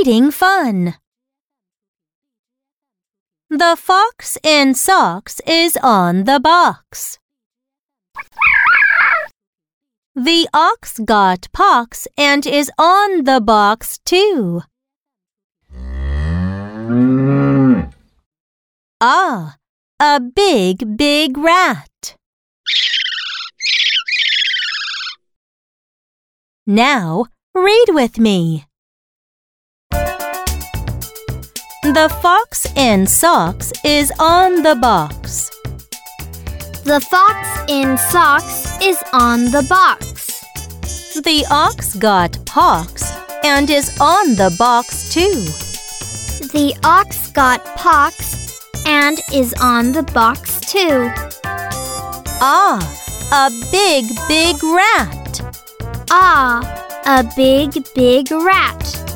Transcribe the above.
reading fun. The fox in socks is on the box. The ox got pox and is on the box too. Ah, a big, big rat. Now, read with me. The fox in socks is on the box. The fox in socks is on the box. The ox got pox and is on the box too. The ox got pox and is on the box too. Ah, a big, big rat. Ah, a big, big rat.